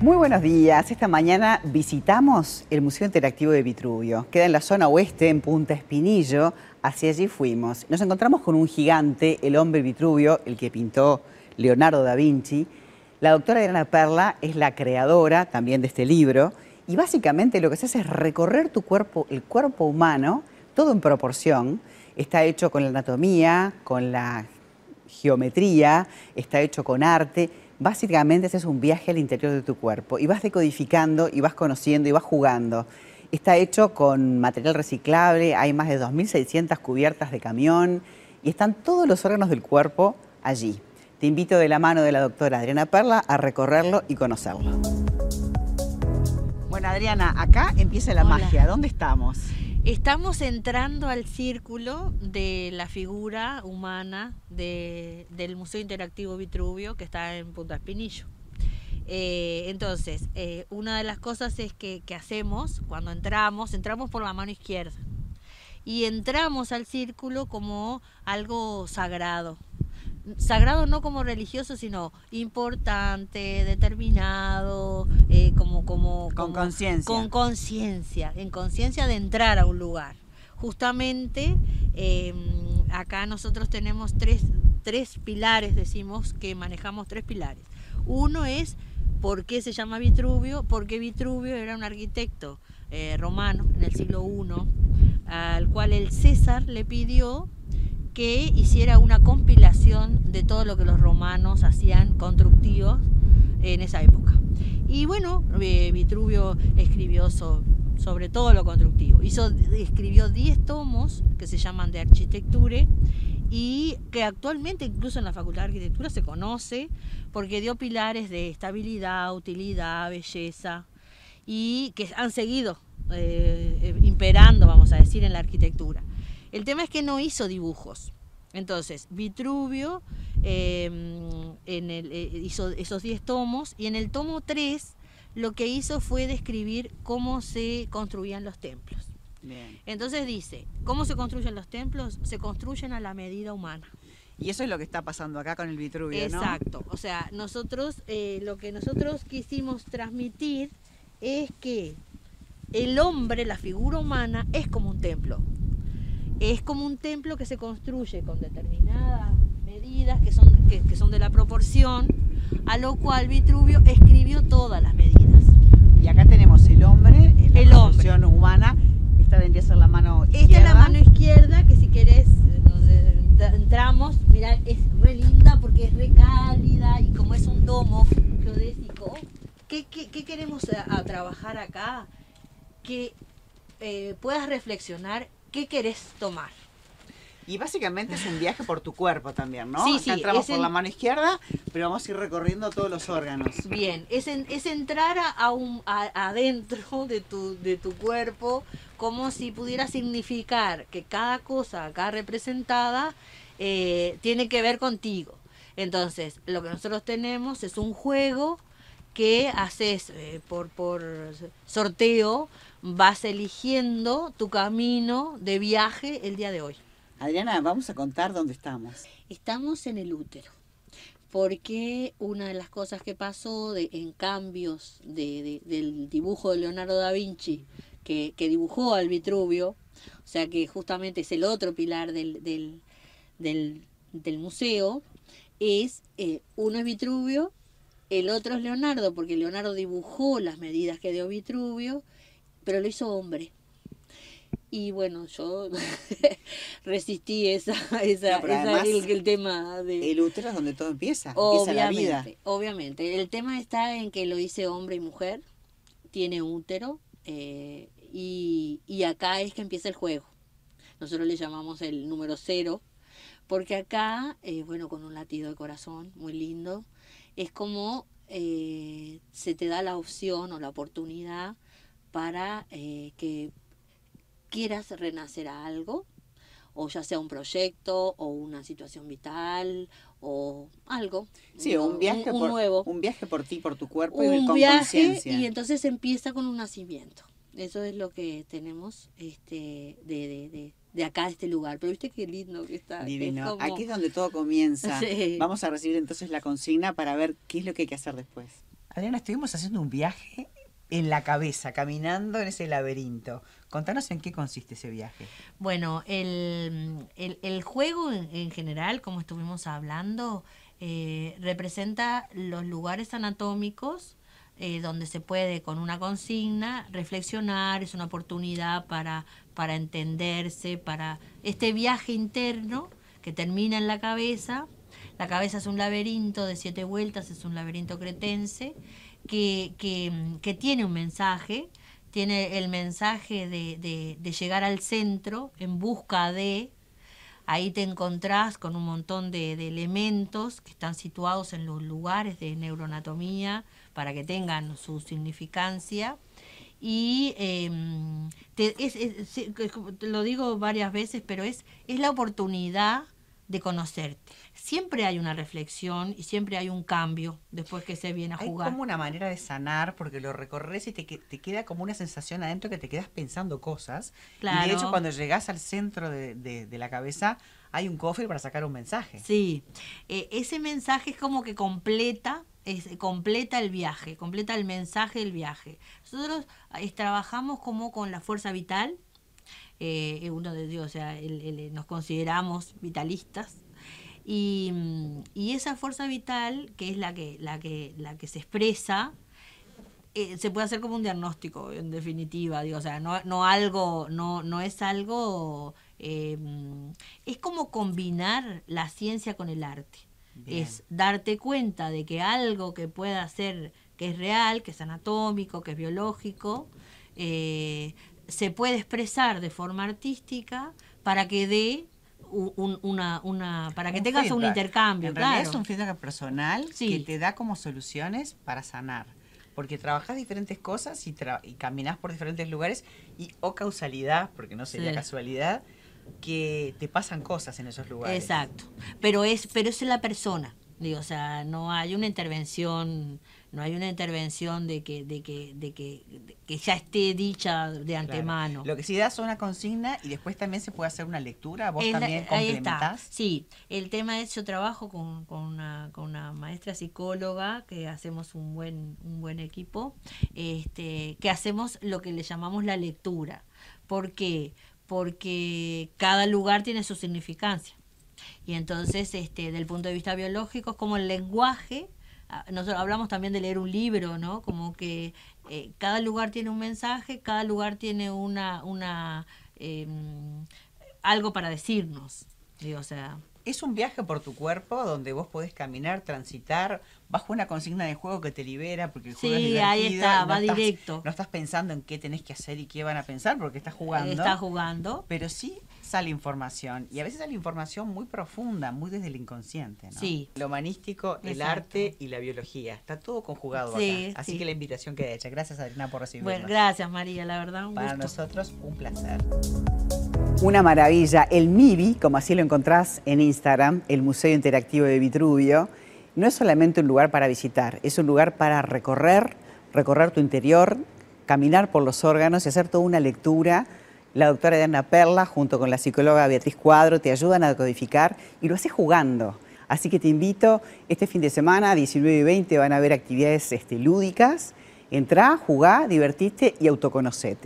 Muy buenos días. Esta mañana visitamos el Museo Interactivo de Vitruvio. Queda en la zona oeste, en Punta Espinillo. Hacia allí fuimos. Nos encontramos con un gigante, el hombre Vitruvio, el que pintó Leonardo da Vinci. La doctora Adriana Perla es la creadora también de este libro. Y básicamente lo que se hace es recorrer tu cuerpo, el cuerpo humano, todo en proporción. Está hecho con la anatomía, con la geometría, está hecho con arte básicamente haces un viaje al interior de tu cuerpo y vas decodificando y vas conociendo y vas jugando. Está hecho con material reciclable, hay más de 2.600 cubiertas de camión y están todos los órganos del cuerpo allí. Te invito de la mano de la doctora Adriana Perla a recorrerlo y conocerlo. Bueno, Adriana, acá empieza la magia. ¿Dónde estamos? Estamos entrando al círculo de la figura humana del Museo Interactivo Vitruvio que está en Punta Espinillo. Eh, entonces, eh, una de las cosas es que, que, hacemos cuando entramos, entramos por la mano izquierda y entramos al círculo como algo sagrado, sagrado no como religioso, sino importante, determinado, eh, como, como... Con conciencia. Con conciencia, en conciencia de entrar a un lugar. Justamente em, acá nosotros tenemos tres, tres pilares, decimos que manejamos tres pilares. Uno es por qué se llama Vitruvio, porque Vitruvio era un arquitecto eh, romano en el siglo I, al cual el César le pidió que hiciera una compilación de todo lo que los romanos hacían constructivos en esa época. Y bueno, eh, Vitruvio escribió sobre todo lo constructivo. Hizo, escribió 10 tomos que se llaman de arquitectura y que actualmente incluso en la Facultad de Arquitectura se conoce porque dio pilares de estabilidad, utilidad, belleza y que han seguido eh, imperando, vamos a decir, en la arquitectura. El tema es que no hizo dibujos. Entonces, Vitruvio em, en el, eh, hizo esos 10 tomos y en el tomo 3 lo que hizo fue describir cómo se construían los templos. Entonces dice, ¿cómo se construyen los templos? Se construyen a la medida humana. Y eso es lo que está pasando acá con el Vitruvio, Exacto. O sea, nosotros, eh, lo que nosotros quisimos transmitir es que el hombre, la figura humana, es como un templo es como un templo que se construye con determinadas medidas que son, que, son de la proporción, a lo cual Vitruvio escribió todas las medidas. Y acá tenemos el hombre, la el proporción humana, esta vendría a ser la mano izquierda. Esta es la mano izquierda, que si querés entramos, mira, es re linda porque es re cálida y como es un domo geodésico, ¿qué, queremos a, trabajar acá? Que eh, puedas reflexionar ¿qué querés tomar? Y básicamente es un viaje por tu cuerpo también, ¿no? Sí, sí. entramos por la mano izquierda, pero vamos a ir recorriendo todos los órganos. Bien, es, es entrar a un, adentro de tu, de tu cuerpo como si pudiera significar que cada cosa acá representada eh, tiene que ver contigo. Entonces, lo que nosotros tenemos es un juego que haces eh, por, por sorteo vas eligiendo tu camino de viaje el día de hoy. Adriana, vamos a contar dónde estamos. Estamos en el útero, porque una de las cosas que pasó de, en cambios de, del dibujo de Leonardo da Vinci, que, dibujó al Vitruvio, o sea que justamente es el otro pilar del, del, museo, es eh, uno es Vitruvio, el otro es Leonardo, porque Leonardo dibujó las medidas que dio Vitruvio, pero lo hizo hombre. Y bueno, yo resistí esa, esa, el, tema de... El útero es donde todo empieza, empieza la vida. Obviamente, el tema está en que lo hice hombre y mujer, tiene útero, eh, y, y acá es que empieza el juego. Nosotros le llamamos el número cero, porque acá, eh, bueno, con un latido de corazón muy lindo, es como eh, se te da la opción o la oportunidad para eh, que quieras renacer a algo, o ya sea un proyecto, o una situación vital, o algo. Sí, un viaje, por, nuevo. un viaje por ti, por tu cuerpo un y con viaje Y entonces empieza con un nacimiento. Eso es lo que tenemos este, de, de, acá, de este lugar. Pero viste qué lindo que está. Divino. Aquí es donde todo comienza. Vamos a recibir entonces la consigna para ver qué es lo que hay que hacer después. Adriana, estuvimos haciendo un viaje en la cabeza, caminando en ese laberinto. Contanos en qué consiste ese viaje. Bueno, el, juego en, general, como estuvimos hablando, eh, representa los lugares anatómicos eh, donde se puede con una consigna reflexionar, es una oportunidad para, para entenderse, para este viaje interno que termina en la cabeza. La cabeza es un laberinto de siete vueltas, es un laberinto cretense que, que, tiene un mensaje, tiene el mensaje de, de, llegar al centro en busca de, ahí te encontrás con un montón de, elementos que están situados en los lugares de neuroanatomía, para que tengan su significancia. Y em, te, lo digo varias veces, pero es, es la oportunidad de conocerte. Siempre hay una reflexión y siempre hay un cambio después que se viene a jugar. Es como una manera de sanar porque lo recorres y te, te queda como una sensación adentro que te quedas pensando cosas. Claro. Y de hecho cuando llegas al centro de, de, la cabeza hay un cofre para sacar un mensaje. Sí, eh, ese mensaje es como que completa es, completa el viaje, completa el mensaje del viaje. Nosotros eh, trabajamos como con la fuerza vital, eh, uno de o sea, nos consideramos vitalistas. Y, y, esa fuerza vital, que es la que, la que, la que se expresa, eh, se puede hacer como un diagnóstico, en definitiva, digo, o sea, no, no algo, no, no es algo, es como combinar la ciencia con el arte es darte cuenta de que algo que pueda ser, que es real, que es anatómico, que es biológico, eh, se puede expresar de forma artística para que dé una, una, para que tengas un intercambio. En realidad es un feedback personal que te da como soluciones para sanar. Porque trabajas diferentes cosas y, y caminas por diferentes lugares y o causalidad, porque no sería casualidad, que te pasan cosas en esos lugares. Exacto. Pero es, pero es la persona. Digo, o sea, no hay una intervención, no hay una intervención de que, de que, de que, que ya esté dicha de antemano. Lo que sí da es una consigna y después también se puede hacer una lectura, vos también complementás. Sí, el tema es yo trabajo con, con, una, con una maestra psicóloga que hacemos un buen, un buen equipo, este, que hacemos lo que le llamamos la lectura. ¿Por qué? porque cada lugar tiene su significancia. Y entonces, este, del punto de vista biológico, es como el lenguaje, ah, nosotros hablamos también de leer un libro, ¿no? Como que eh, cada lugar tiene un mensaje, cada lugar tiene una, una em, algo para decirnos. O sea, es un viaje por tu cuerpo donde vos podés caminar, transitar bajo una consigna de juego que te libera porque el juego sí, ahí está, va directo. No estás pensando en qué tenés que hacer y qué van a pensar porque estás jugando. Está jugando. Pero sí sale información y a veces sale información muy profunda, muy desde el inconsciente, ¿no? Sí. Lo humanístico, el arte y la biología, está todo conjugado sí, acá. Así que la invitación queda hecha. Gracias Adriana por recibirnos. Bueno, gracias María, la verdad un Para nosotros un placer. Una maravilla. El MIBI, como así lo encontrás en Instagram, el Museo Interactivo de Vitruvio, no es solamente un lugar para visitar, es un lugar para recorrer, recorrer tu interior, caminar por los órganos y hacer toda una lectura. La doctora Diana Perla, junto con la psicóloga Beatriz Cuadro, te ayudan a decodificar y lo haces jugando. Así que te invito, este fin de semana, 19 y 20, van a haber actividades este, lúdicas. Entrá, jugá, divertiste y autoconocete.